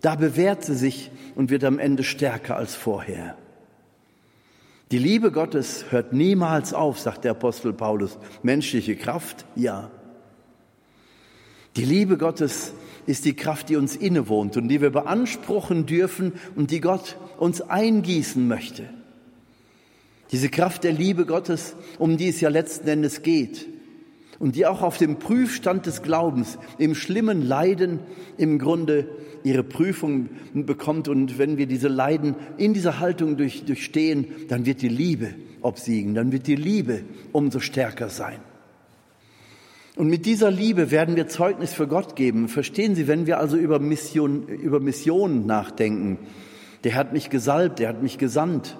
da bewährt sie sich und wird am Ende stärker als vorher. Die Liebe Gottes hört niemals auf, sagt der Apostel Paulus. Menschliche Kraft, ja. Die Liebe Gottes ist die Kraft, die uns innewohnt und die wir beanspruchen dürfen und die Gott uns eingießen möchte. Diese Kraft der Liebe Gottes, um die es ja letzten Endes geht und die auch auf dem Prüfstand des Glaubens, im schlimmen Leiden im Grunde ihre Prüfung bekommt. Und wenn wir diese Leiden in dieser Haltung durch, durchstehen, dann wird die Liebe obsiegen, dann wird die Liebe umso stärker sein. Und mit dieser Liebe werden wir Zeugnis für Gott geben. Verstehen Sie, wenn wir also über Mission, über Missionen nachdenken, der hat mich gesalbt, der hat mich gesandt,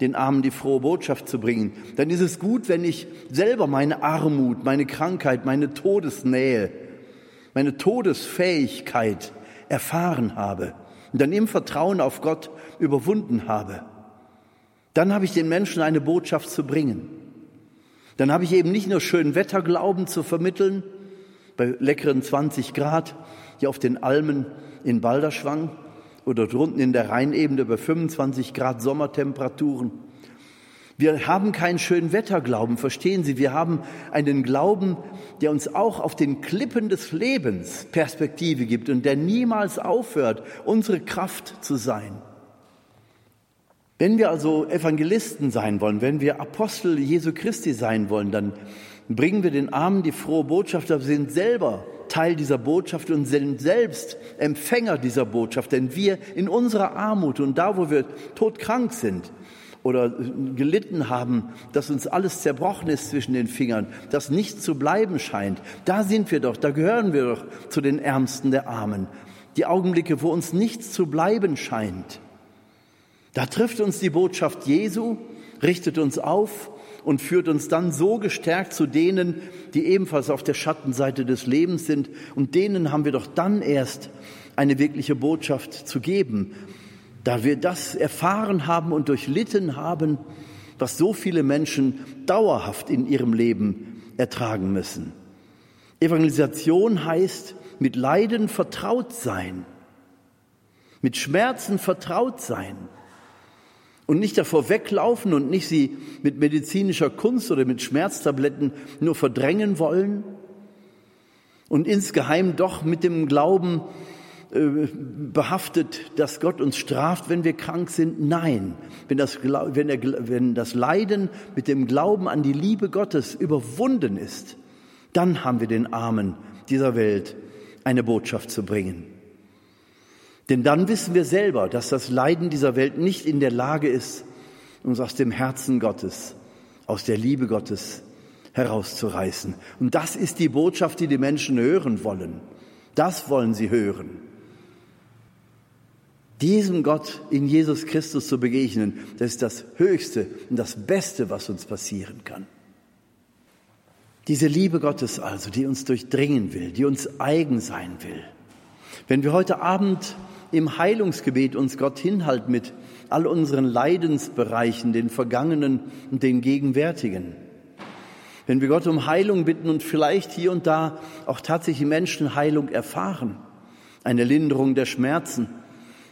den Armen die frohe Botschaft zu bringen, dann ist es gut, wenn ich selber meine Armut, meine Krankheit, meine Todesnähe, meine Todesfähigkeit erfahren habe und dann im Vertrauen auf Gott überwunden habe. Dann habe ich den Menschen eine Botschaft zu bringen. Dann habe ich eben nicht nur schön Wetterglauben zu vermitteln, bei leckeren 20 Grad hier auf den Almen in Balderschwang oder drunten in der Rheinebene bei 25 Grad Sommertemperaturen. Wir haben keinen schönen Wetterglauben, verstehen Sie? Wir haben einen Glauben, der uns auch auf den Klippen des Lebens Perspektive gibt und der niemals aufhört, unsere Kraft zu sein. Wenn wir also Evangelisten sein wollen, wenn wir Apostel Jesu Christi sein wollen, dann bringen wir den Armen die frohe Botschaft, aber sind selber Teil dieser Botschaft und sind selbst Empfänger dieser Botschaft, denn wir in unserer Armut und da, wo wir todkrank sind oder gelitten haben, dass uns alles zerbrochen ist zwischen den Fingern, dass nichts zu bleiben scheint, da sind wir doch, da gehören wir doch zu den Ärmsten der Armen. Die Augenblicke, wo uns nichts zu bleiben scheint, da trifft uns die Botschaft Jesu, richtet uns auf und führt uns dann so gestärkt zu denen, die ebenfalls auf der Schattenseite des Lebens sind. Und denen haben wir doch dann erst eine wirkliche Botschaft zu geben, da wir das erfahren haben und durchlitten haben, was so viele Menschen dauerhaft in ihrem Leben ertragen müssen. Evangelisation heißt mit Leiden vertraut sein, mit Schmerzen vertraut sein und nicht davor weglaufen und nicht sie mit medizinischer Kunst oder mit Schmerztabletten nur verdrängen wollen und insgeheim doch mit dem Glauben äh, behaftet, dass Gott uns straft, wenn wir krank sind. Nein, wenn das, wenn, der, wenn das Leiden mit dem Glauben an die Liebe Gottes überwunden ist, dann haben wir den Armen dieser Welt eine Botschaft zu bringen. Denn dann wissen wir selber, dass das Leiden dieser Welt nicht in der Lage ist, uns aus dem Herzen Gottes, aus der Liebe Gottes herauszureißen. Und das ist die Botschaft, die die Menschen hören wollen. Das wollen sie hören. Diesem Gott in Jesus Christus zu begegnen, das ist das Höchste und das Beste, was uns passieren kann. Diese Liebe Gottes also, die uns durchdringen will, die uns eigen sein will. Wenn wir heute Abend im Heilungsgebet uns Gott hinhalt mit all unseren Leidensbereichen, den vergangenen und den gegenwärtigen. Wenn wir Gott um Heilung bitten und vielleicht hier und da auch tatsächlich Menschen Heilung erfahren, eine Linderung der Schmerzen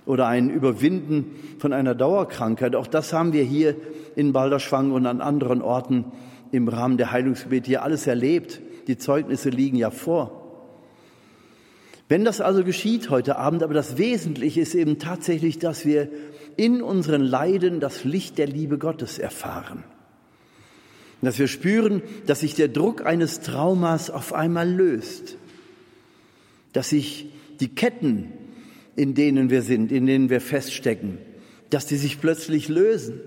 oder ein Überwinden von einer Dauerkrankheit, auch das haben wir hier in Balderschwang und an anderen Orten im Rahmen der Heilungsgebete hier alles erlebt. Die Zeugnisse liegen ja vor. Wenn das also geschieht heute Abend, aber das Wesentliche ist eben tatsächlich, dass wir in unseren Leiden das Licht der Liebe Gottes erfahren. Dass wir spüren, dass sich der Druck eines Traumas auf einmal löst. Dass sich die Ketten, in denen wir sind, in denen wir feststecken, dass die sich plötzlich lösen.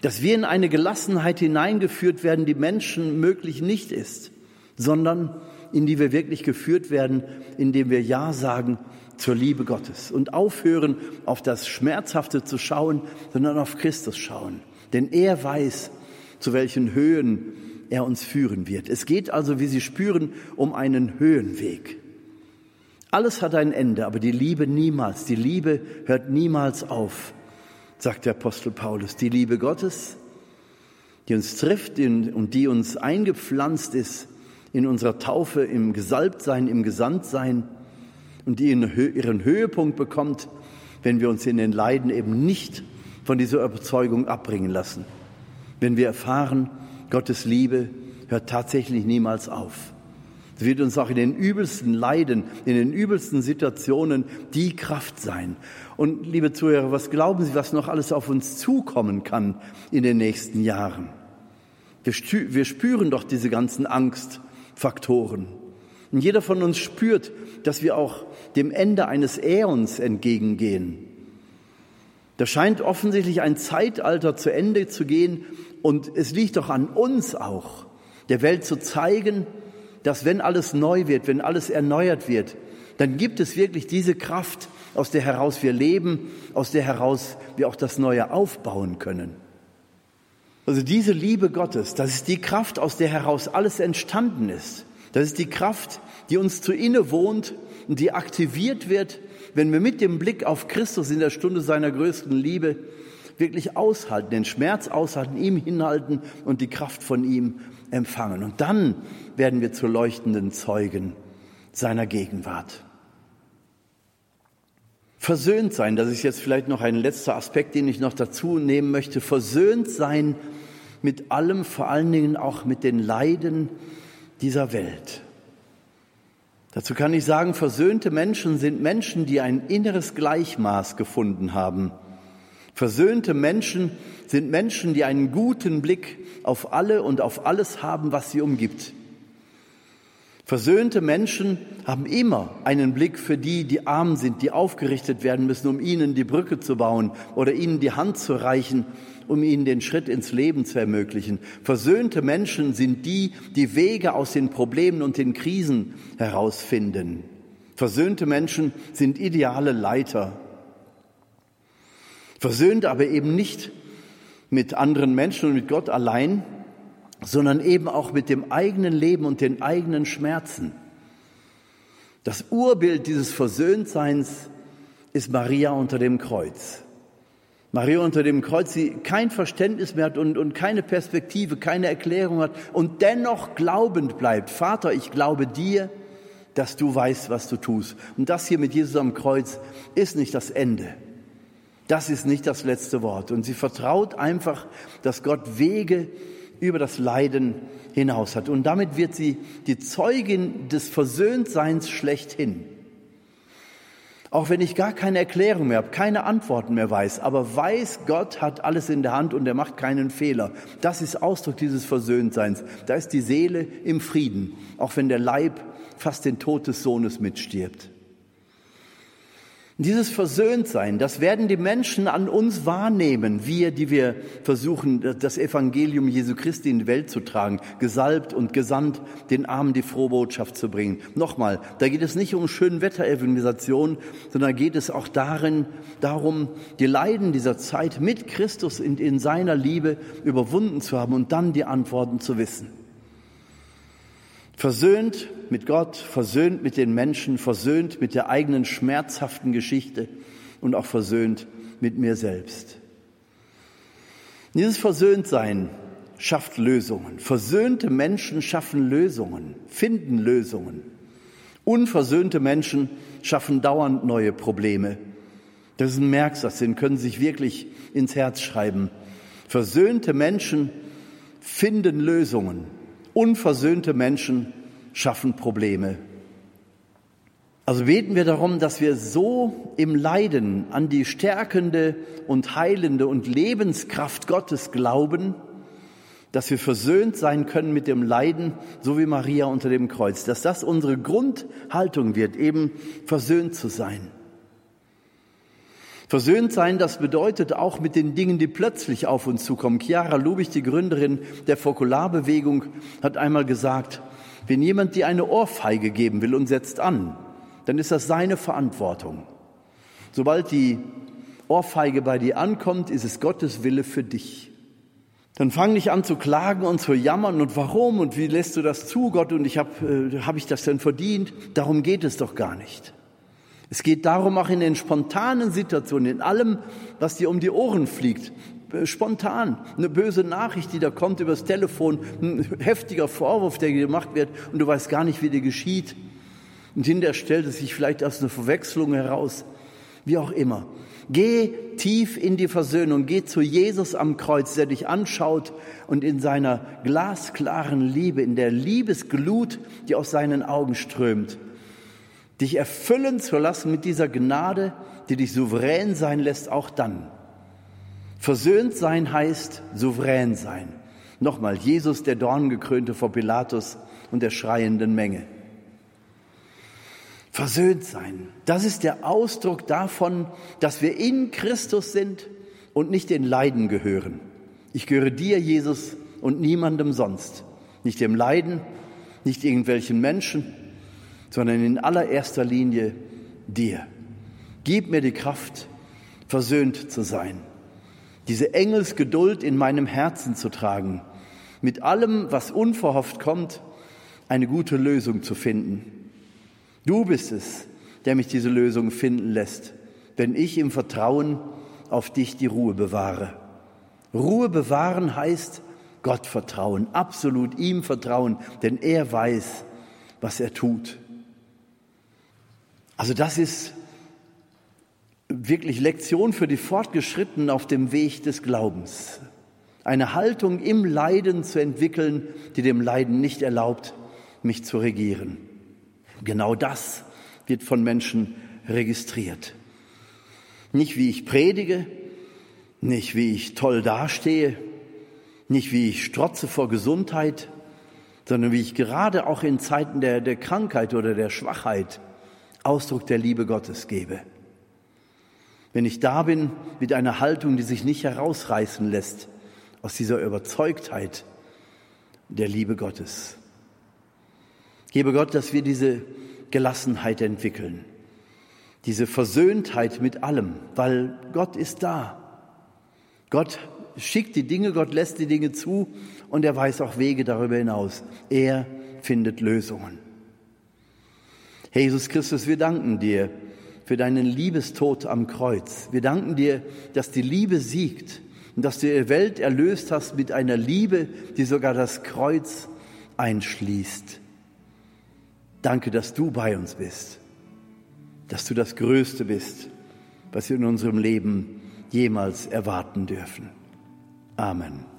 Dass wir in eine Gelassenheit hineingeführt werden, die Menschen möglich nicht ist, sondern in die wir wirklich geführt werden, indem wir Ja sagen zur Liebe Gottes und aufhören, auf das Schmerzhafte zu schauen, sondern auf Christus schauen. Denn er weiß, zu welchen Höhen er uns führen wird. Es geht also, wie Sie spüren, um einen Höhenweg. Alles hat ein Ende, aber die Liebe niemals. Die Liebe hört niemals auf, sagt der Apostel Paulus. Die Liebe Gottes, die uns trifft und die uns eingepflanzt ist in unserer Taufe, im Gesalbtsein, im Gesandtsein und die ihren Höhepunkt bekommt, wenn wir uns in den Leiden eben nicht von dieser Überzeugung abbringen lassen. Wenn wir erfahren, Gottes Liebe hört tatsächlich niemals auf. Sie wird uns auch in den übelsten Leiden, in den übelsten Situationen die Kraft sein. Und liebe Zuhörer, was glauben Sie, was noch alles auf uns zukommen kann in den nächsten Jahren? Wir spüren doch diese ganzen Angst, Faktoren. Und jeder von uns spürt, dass wir auch dem Ende eines Äons entgegengehen. Da scheint offensichtlich ein Zeitalter zu Ende zu gehen Und es liegt doch an uns auch, der Welt zu zeigen, dass wenn alles neu wird, wenn alles erneuert wird, dann gibt es wirklich diese Kraft, aus der heraus wir leben, aus der heraus wir auch das Neue aufbauen können. Also diese Liebe Gottes, das ist die Kraft, aus der heraus alles entstanden ist. Das ist die Kraft, die uns zu inne wohnt und die aktiviert wird, wenn wir mit dem Blick auf Christus in der Stunde seiner größten Liebe wirklich aushalten, den Schmerz aushalten, ihm hinhalten und die Kraft von ihm empfangen. Und dann werden wir zu leuchtenden Zeugen seiner Gegenwart. Versöhnt sein, das ist jetzt vielleicht noch ein letzter Aspekt, den ich noch dazu nehmen möchte. Versöhnt sein mit allem, vor allen Dingen auch mit den Leiden dieser Welt. Dazu kann ich sagen, versöhnte Menschen sind Menschen, die ein inneres Gleichmaß gefunden haben. Versöhnte Menschen sind Menschen, die einen guten Blick auf alle und auf alles haben, was sie umgibt. Versöhnte Menschen haben immer einen Blick für die, die arm sind, die aufgerichtet werden müssen, um ihnen die Brücke zu bauen oder ihnen die Hand zu reichen, um ihnen den Schritt ins Leben zu ermöglichen. Versöhnte Menschen sind die, die Wege aus den Problemen und den Krisen herausfinden. Versöhnte Menschen sind ideale Leiter. Versöhnt aber eben nicht mit anderen Menschen und mit Gott allein, sondern eben auch mit dem eigenen Leben und den eigenen Schmerzen. Das Urbild dieses Versöhntseins ist Maria unter dem Kreuz. Maria unter dem Kreuz, die kein Verständnis mehr hat und, und keine Perspektive, keine Erklärung hat und dennoch glaubend bleibt. Vater, ich glaube dir, dass du weißt, was du tust. Und das hier mit Jesus am Kreuz ist nicht das Ende. Das ist nicht das letzte Wort. Und sie vertraut einfach, dass Gott Wege über das Leiden hinaus hat. Und damit wird sie die Zeugin des Versöhntseins schlechthin. Auch wenn ich gar keine Erklärung mehr habe, keine Antworten mehr weiß, aber weiß, Gott hat alles in der Hand und er macht keinen Fehler. Das ist Ausdruck dieses Versöhntseins. Da ist die Seele im Frieden, auch wenn der Leib fast den Tod des Sohnes mitstirbt. Dieses Versöhntsein, das werden die Menschen an uns wahrnehmen, wir, die wir versuchen, das Evangelium Jesu Christi in die Welt zu tragen, gesalbt und gesandt, den Armen die frohe Botschaft zu bringen. Nochmal, da geht es nicht um Schönwetterevangelisation, sondern geht es auch darin, darum, die Leiden dieser Zeit mit Christus in, in seiner Liebe überwunden zu haben und dann die Antworten zu wissen. Versöhnt mit Gott, versöhnt mit den Menschen, versöhnt mit der eigenen schmerzhaften Geschichte und auch versöhnt mit mir selbst. Dieses Versöhntsein schafft Lösungen. Versöhnte Menschen schaffen Lösungen, finden Lösungen. Unversöhnte Menschen schaffen dauernd neue Probleme. Das ist ein Merksatz, den können Sie sich wirklich ins Herz schreiben. Versöhnte Menschen finden Lösungen. Unversöhnte Menschen schaffen Probleme. Also beten wir darum, dass wir so im Leiden an die stärkende und heilende und Lebenskraft Gottes glauben, dass wir versöhnt sein können mit dem Leiden, so wie Maria unter dem Kreuz, dass das unsere Grundhaltung wird, eben versöhnt zu sein. Versöhnt sein, das bedeutet auch mit den Dingen, die plötzlich auf uns zukommen. Chiara Lubich, die Gründerin der Fokularbewegung, hat einmal gesagt, wenn jemand dir eine Ohrfeige geben will und setzt an, dann ist das seine Verantwortung. Sobald die Ohrfeige bei dir ankommt, ist es Gottes Wille für dich. Dann fang nicht an zu klagen und zu jammern und warum und wie lässt du das zu, Gott, und ich habe äh, hab ich das denn verdient? Darum geht es doch gar nicht. Es geht darum, auch in den spontanen Situationen, in allem, was dir um die Ohren fliegt, äh, spontan, eine böse Nachricht, die da kommt übers Telefon, ein heftiger Vorwurf, der gemacht wird und du weißt gar nicht, wie dir geschieht. Und hinterher stellt es sich vielleicht aus einer Verwechslung heraus. Wie auch immer. Geh tief in die Versöhnung, geh zu Jesus am Kreuz, der dich anschaut und in seiner glasklaren Liebe, in der Liebesglut, die aus seinen Augen strömt, dich erfüllen zu lassen mit dieser Gnade, die dich souverän sein lässt, auch dann. Versöhnt sein heißt souverän sein. Nochmal, Jesus, der Dorngekrönte vor Pilatus und der schreienden Menge. Versöhnt sein, das ist der Ausdruck davon, dass wir in Christus sind und nicht den Leiden gehören. Ich gehöre dir, Jesus, und niemandem sonst. Nicht dem Leiden, nicht irgendwelchen Menschen, sondern in allererster Linie dir. Gib mir die Kraft, versöhnt zu sein, diese Engelsgeduld in meinem Herzen zu tragen, mit allem, was unverhofft kommt, eine gute Lösung zu finden. Du bist es, der mich diese Lösung finden lässt, wenn ich im Vertrauen auf dich die Ruhe bewahre. Ruhe bewahren heißt Gott vertrauen, absolut ihm vertrauen, denn er weiß, was er tut. Also das ist wirklich Lektion für die Fortgeschrittenen auf dem Weg des Glaubens. Eine Haltung im Leiden zu entwickeln, die dem Leiden nicht erlaubt, mich zu regieren. Genau das wird von Menschen registriert. Nicht wie ich predige, nicht wie ich toll dastehe, nicht wie ich strotze vor Gesundheit, sondern wie ich gerade auch in Zeiten der, der Krankheit oder der Schwachheit Ausdruck der Liebe Gottes gebe. Wenn ich da bin mit einer Haltung, die sich nicht herausreißen lässt aus dieser Überzeugtheit der Liebe Gottes. Gebe Gott, dass wir diese Gelassenheit entwickeln, diese Versöhntheit mit allem, weil Gott ist da. Gott schickt die Dinge, Gott lässt die Dinge zu und er weiß auch Wege darüber hinaus. Er findet Lösungen. Jesus Christus, wir danken dir für deinen Liebestod am Kreuz. Wir danken dir, dass die Liebe siegt und dass du die Welt erlöst hast mit einer Liebe, die sogar das Kreuz einschließt. Danke, dass du bei uns bist, dass du das Größte bist, was wir in unserem Leben jemals erwarten dürfen. Amen.